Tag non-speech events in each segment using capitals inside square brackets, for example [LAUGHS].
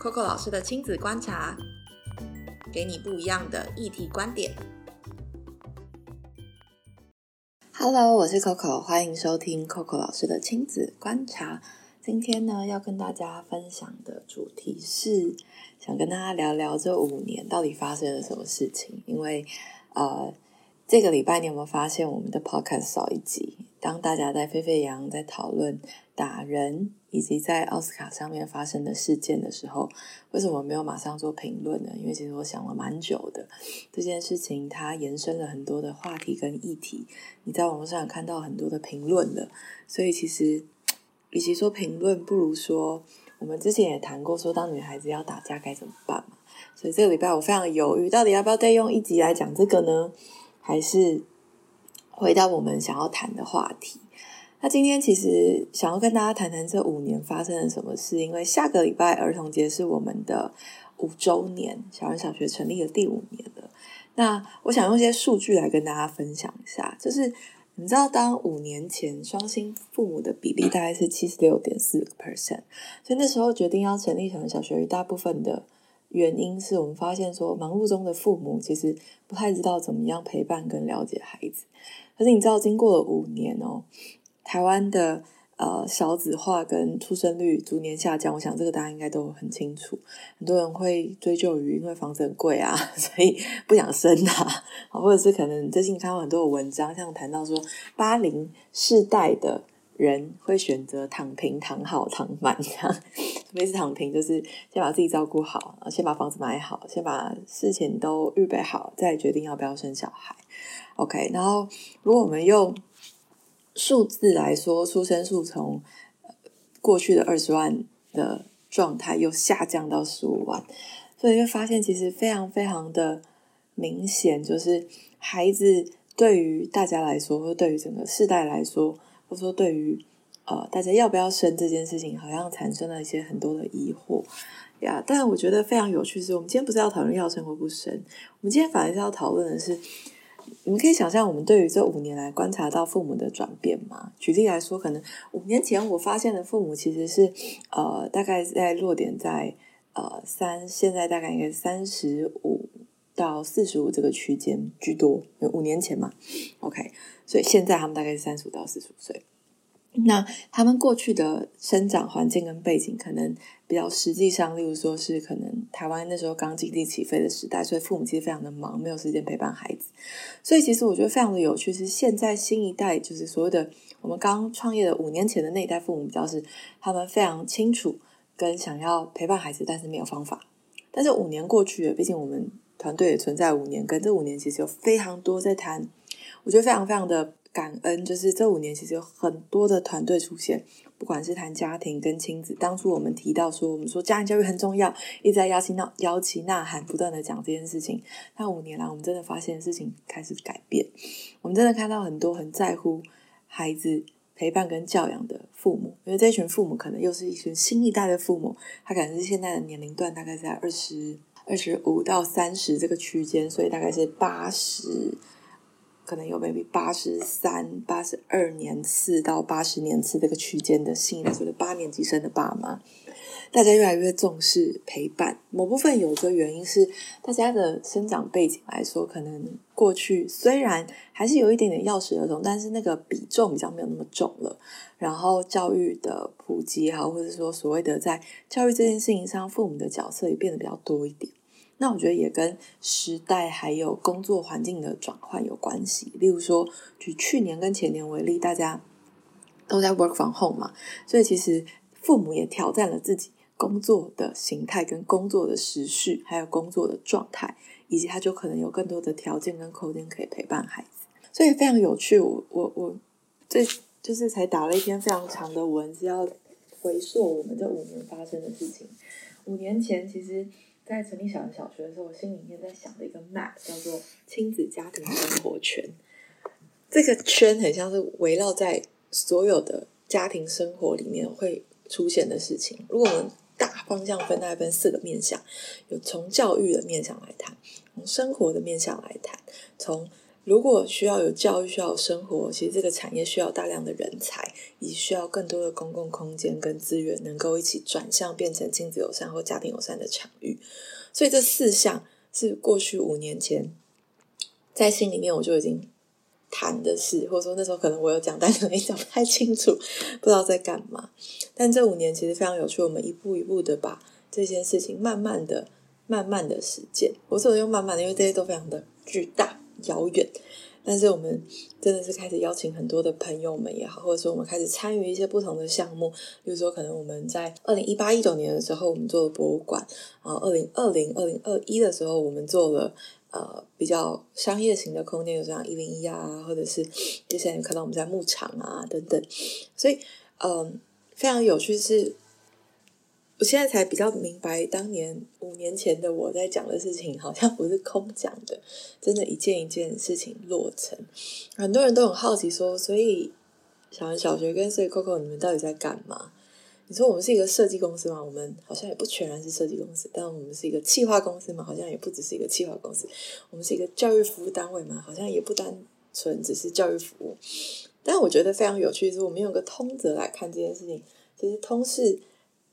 Coco 老师的亲子观察，给你不一样的议题观点。Hello，我是 Coco，欢迎收听 Coco 老师的亲子观察。今天呢，要跟大家分享的主题是，想跟大家聊聊这五年到底发生了什么事情。因为，呃，这个礼拜你有没有发现我们的 Podcast 少一集？当大家在沸沸扬扬在讨论打人以及在奥斯卡上面发生的事件的时候，为什么没有马上做评论呢？因为其实我想了蛮久的，这件事情它延伸了很多的话题跟议题，你在网络上看到很多的评论了，所以其实与其说评论，不如说我们之前也谈过，说当女孩子要打架该怎么办嘛。所以这个礼拜我非常犹豫，到底要不要再用一集来讲这个呢？还是？回到我们想要谈的话题，那今天其实想要跟大家谈谈这五年发生了什么事。因为下个礼拜儿童节是我们的五周年，小人小学成立的第五年了。那我想用一些数据来跟大家分享一下，就是你知道，当五年前双薪父母的比例大概是七十六点四 percent，所以那时候决定要成立小人小学，一大部分的原因是我们发现说，忙碌中的父母其实不太知道怎么样陪伴跟了解孩子。可是你知道，经过了五年哦，台湾的呃少子化跟出生率逐年下降，我想这个大家应该都很清楚。很多人会追究于因为房子很贵啊，[LAUGHS] 所以不想生啊，[LAUGHS] 或者是可能最近看到很多的文章，像谈到说八零世代的人会选择躺平、躺好、躺满这样。[LAUGHS] 每次躺平就是先把自己照顾好，先把房子买好，先把事情都预备好，再决定要不要生小孩。OK，然后如果我们用数字来说，出生数从过去的二十万的状态又下降到十五万，所以就发现其实非常非常的明显，就是孩子对于大家来说，或对于整个世代来说，或者说对于呃大家要不要生这件事情，好像产生了一些很多的疑惑呀。但我觉得非常有趣是，我们今天不是要讨论要生或不生，我们今天反而是要讨论的是。你们可以想象，我们对于这五年来观察到父母的转变吗？举例来说，可能五年前我发现的父母其实是呃，大概在落点在呃三，现在大概应该三十五到四十五这个区间居多。五年前嘛，OK，所以现在他们大概是三十五到四十五岁。那他们过去的生长环境跟背景，可能比较实际上，例如说是可能台湾那时候刚经济起飞的时代，所以父母其实非常的忙，没有时间陪伴孩子。所以其实我觉得非常的有趣，是现在新一代，就是所谓的我们刚创业的五年前的那一代父母，比较是他们非常清楚跟想要陪伴孩子，但是没有方法。但是五年过去了，毕竟我们团队也存在五年，跟这五年其实有非常多在谈，我觉得非常非常的。感恩就是这五年，其实有很多的团队出现，不管是谈家庭跟亲子。当初我们提到说，我们说家庭教育很重要，一直在邀请闹邀请呐喊，不断的讲这件事情。那五年来，我们真的发现事情开始改变。我们真的看到很多很在乎孩子陪伴跟教养的父母，因为这群父母可能又是一群新一代的父母，他可能是现在的年龄段大概在二十二十五到三十这个区间，所以大概是八十。可能有 maybe 八十三、八十二年次到八十年次这个区间的新的，就是八年级生的爸妈，大家越来越重视陪伴。某部分有一个原因是，大家的生长背景来说，可能过去虽然还是有一点点钥匙儿童，但是那个比重比较没有那么重了。然后教育的普及也好，或者说所谓的在教育这件事情上，父母的角色也变得比较多一点。那我觉得也跟时代还有工作环境的转换有关系。例如说，举去年跟前年为例，大家都在 work from home 嘛，所以其实父母也挑战了自己工作的形态、跟工作的时序，还有工作的状态，以及他就可能有更多的条件跟空间可以陪伴孩子。所以非常有趣。我我我这就是才打了一篇非常长的文，字要回溯我们这五年发生的事情。五年前其实。在成立小学小学的时候，我心里面在想的一个 map 叫做亲子家庭生活圈。这个圈很像是围绕在所有的家庭生活里面会出现的事情。如果我们大方向分，大概分四个面向：有从教育的面向来谈，从生活的面向来谈，从如果需要有教育，需要有生活，其实这个产业需要大量的人才，也需要更多的公共空间跟资源，能够一起转向变成亲子友善或家庭友善的场域。所以这四项是过去五年前在心里面我就已经谈的事，或者说那时候可能我有讲，但可能 [LAUGHS] 讲不太清楚，不知道在干嘛。但这五年其实非常有趣，我们一步一步的把这件事情慢慢的、慢慢的实践。我只能用慢慢的，因为这些都非常的巨大、遥远。但是我们真的是开始邀请很多的朋友们也好，或者说我们开始参与一些不同的项目。比如说，可能我们在二零一八一九年的时候，我们做了博物馆；然后二零二零二零二一的时候，我们做了呃比较商业型的空间，就像一零一啊，或者是接下来看到我们在牧场啊等等。所以，嗯，非常有趣是。我现在才比较明白，当年五年前的我在讲的事情，好像不是空讲的，真的一件一件事情落成。很多人都很好奇说，所以小文小学跟所以 Coco 你们到底在干嘛？你说我们是一个设计公司吗？我们好像也不全然是设计公司，但我们是一个企划公司嘛，好像也不只是一个企划公司。我们是一个教育服务单位嘛，好像也不单纯只是教育服务。但我觉得非常有趣的是，我们用个通则来看这件事情，其实通是。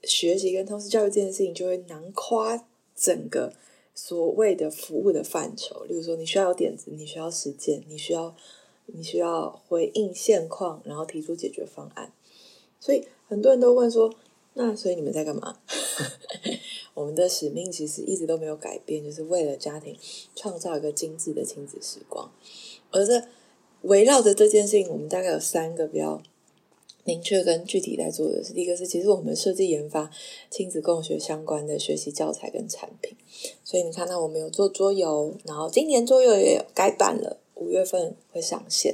学习跟通识教育这件事情，就会囊括整个所谓的服务的范畴。例如说，你需要有点子，你需要实践，你需要你需要回应现况，然后提出解决方案。所以很多人都问说：“那所以你们在干嘛？” [LAUGHS] 我们的使命其实一直都没有改变，就是为了家庭创造一个精致的亲子时光。而这围绕着这件事情，我们大概有三个比较。明确跟具体在做的是，第一个是，其实我们设计研发亲子共学相关的学习教材跟产品，所以你看到我们有做桌游，然后今年桌游也有改版了，五月份会上线，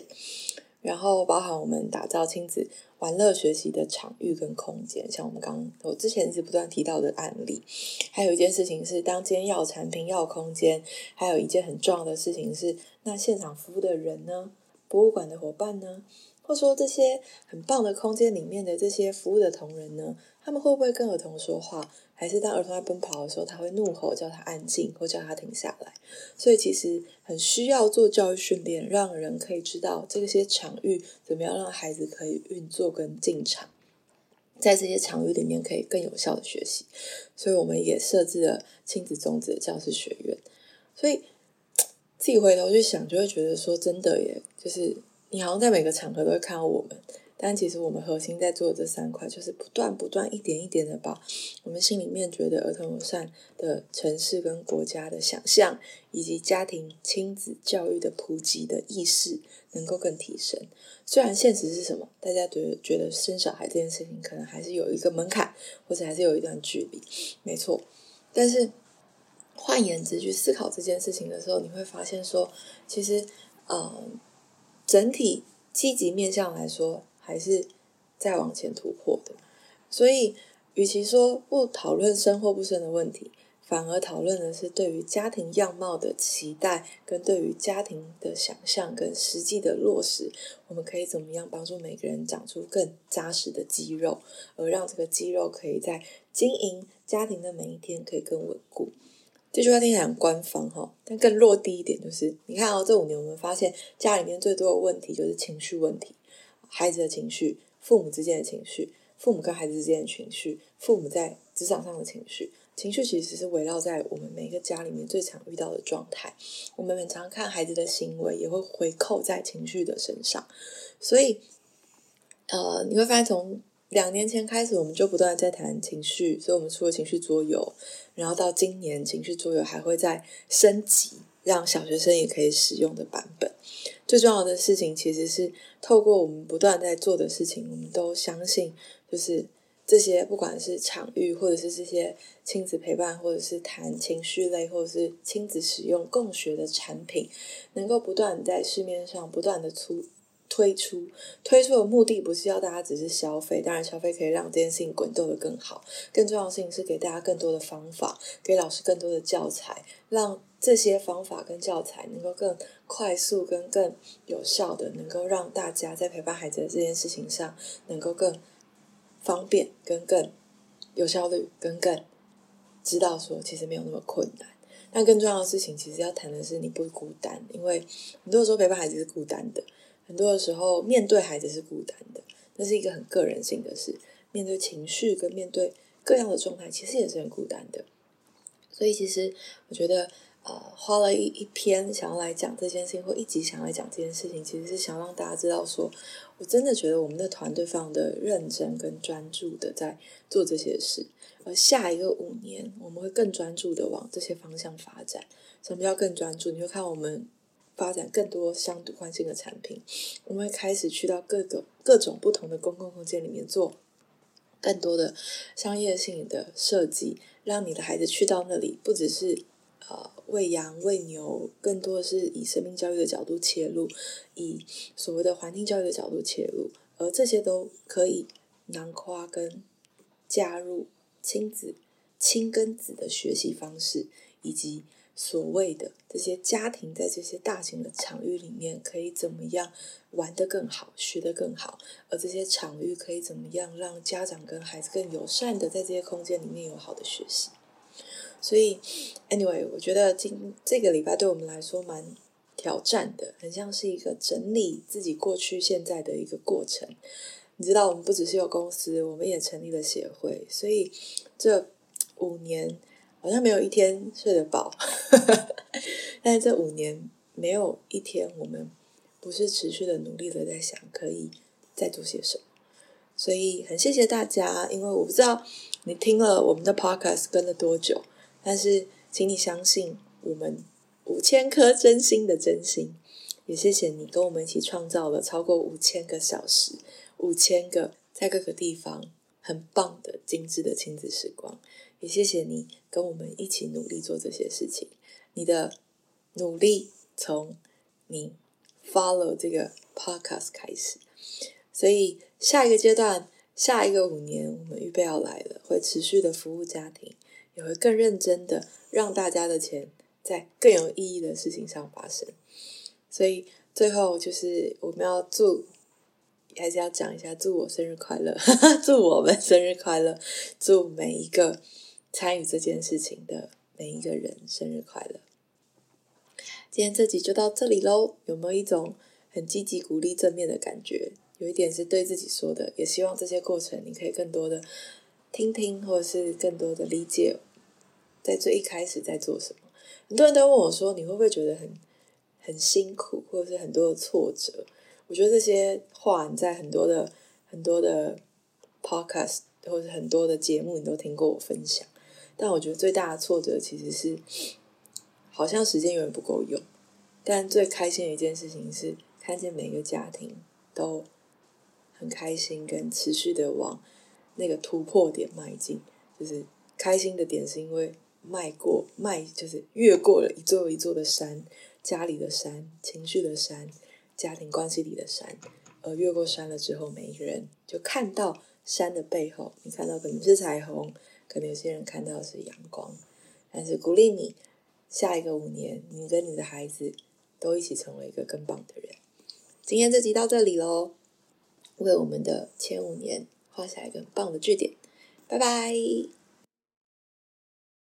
然后包含我们打造亲子玩乐学习的场域跟空间，像我们刚我之前一直不断提到的案例，还有一件事情是，当今天要产品要空间，还有一件很重要的事情是，那现场服务的人呢，博物馆的伙伴呢？或说这些很棒的空间里面的这些服务的同仁呢，他们会不会跟儿童说话？还是当儿童在奔跑的时候，他会怒吼叫他安静，或叫他停下来？所以其实很需要做教育训练，让人可以知道这些场域怎么样让孩子可以运作跟进场，在这些场域里面可以更有效的学习。所以我们也设置了亲子种子的教师学院。所以自己回头去想，就会觉得说，真的耶，就是。你好像在每个场合都会看到我们，但其实我们核心在做的这三块，就是不断不断一点一点的把我们心里面觉得儿童友善的城市跟国家的想象，以及家庭亲子教育的普及的意识，能够更提升。虽然现实是什么，大家觉得觉得生小孩这件事情可能还是有一个门槛，或者还是有一段距离，没错。但是换言之，去思考这件事情的时候，你会发现说，其实，嗯。整体积极面向来说，还是在往前突破的。所以，与其说不讨论生或不生的问题，反而讨论的是对于家庭样貌的期待，跟对于家庭的想象跟实际的落实，我们可以怎么样帮助每个人长出更扎实的肌肉，而让这个肌肉可以在经营家庭的每一天可以更稳固。这句话听起来很官方哈，但更落地一点就是，你看哦，这五年我们发现家里面最多的问题就是情绪问题，孩子的情绪、父母之间的情绪、父母跟孩子之间的情绪、父母在职场上的情绪，情绪其实是围绕在我们每一个家里面最常遇到的状态。我们很常看孩子的行为，也会回扣在情绪的身上，所以，呃，你会发现从。两年前开始，我们就不断在谈情绪，所以我们出了情绪桌游，然后到今年情绪桌游还会再升级，让小学生也可以使用的版本。最重要的事情其实是透过我们不断在做的事情，我们都相信，就是这些不管是场域，或者是这些亲子陪伴，或者是谈情绪类，或者是亲子使用共学的产品，能够不断在市面上不断的出。推出推出的目的不是要大家只是消费，当然消费可以让这件事情滚动的更好。更重要的事情是给大家更多的方法，给老师更多的教材，让这些方法跟教材能够更快速跟更有效的，能够让大家在陪伴孩子的这件事情上能够更方便跟更有效率，跟更知道说其实没有那么困难。但更重要的事情，其实要谈的是你不孤单，因为很多的时候陪伴孩子是孤单的，很多的时候面对孩子是孤单的，那是一个很个人性的事。面对情绪跟面对各样的状态，其实也是很孤单的。所以，其实我觉得，呃，花了一一篇想要来讲这件事情，或一集想要来讲这件事情，其实是想让大家知道，说我真的觉得我们的团队非常的认真跟专注的在做这些事。而下一个五年，我们会更专注的往这些方向发展。什么叫更专注？你会看我们发展更多相独换性的产品，我们会开始去到各个各种不同的公共空间里面做更多的商业性的设计。让你的孩子去到那里，不只是呃喂羊喂牛，更多的是以生命教育的角度切入，以所谓的环境教育的角度切入，而这些都可以囊括跟加入亲子亲跟子的学习方式，以及。所谓的这些家庭在这些大型的场域里面可以怎么样玩得更好，学得更好？而这些场域可以怎么样让家长跟孩子更友善的在这些空间里面有好的学习？所以，anyway，我觉得今这个礼拜对我们来说蛮挑战的，很像是一个整理自己过去现在的一个过程。你知道，我们不只是有公司，我们也成立了协会，所以这五年。好像没有一天睡得饱，[LAUGHS] 但是这五年没有一天我们不是持续的努力的在想可以再做些什么，所以很谢谢大家，因为我不知道你听了我们的 podcast 跟了多久，但是请你相信我们五千颗真心的真心，也谢谢你跟我们一起创造了超过五千个小时，五千个在各个地方很棒的精致的亲子时光。也谢谢你跟我们一起努力做这些事情。你的努力从你 follow 这个 podcast 开始，所以下一个阶段，下一个五年，我们预备要来了，会持续的服务家庭，也会更认真的让大家的钱在更有意义的事情上发生。所以最后就是我们要祝，还是要讲一下，祝我生日快乐，[LAUGHS] 祝我们生日快乐，祝每一个。参与这件事情的每一个人生日快乐！今天这集就到这里喽。有没有一种很积极、鼓励、正面的感觉？有一点是对自己说的，也希望这些过程你可以更多的听听，或者是更多的理解，在最一开始在做什么。很多人都问我说：“你会不会觉得很很辛苦，或者是很多的挫折？”我觉得这些话你在很多的很多的 podcast 或者很多的节目，你都听过我分享。但我觉得最大的挫折其实是，好像时间永远不够用。但最开心的一件事情是，看见每个家庭都很开心，跟持续的往那个突破点迈进。就是开心的点是因为迈过迈，就是越过了一座一座的山，家里的山，情绪的山，家庭关系里的山。而越过山了之后，每一个人就看到山的背后，你看到可能是彩虹。可能有些人看到是阳光，但是鼓励你，下一个五年，你跟你的孩子都一起成为一个更棒的人。今天这集到这里喽，为我们的前五年画下一个很棒的句点，拜拜。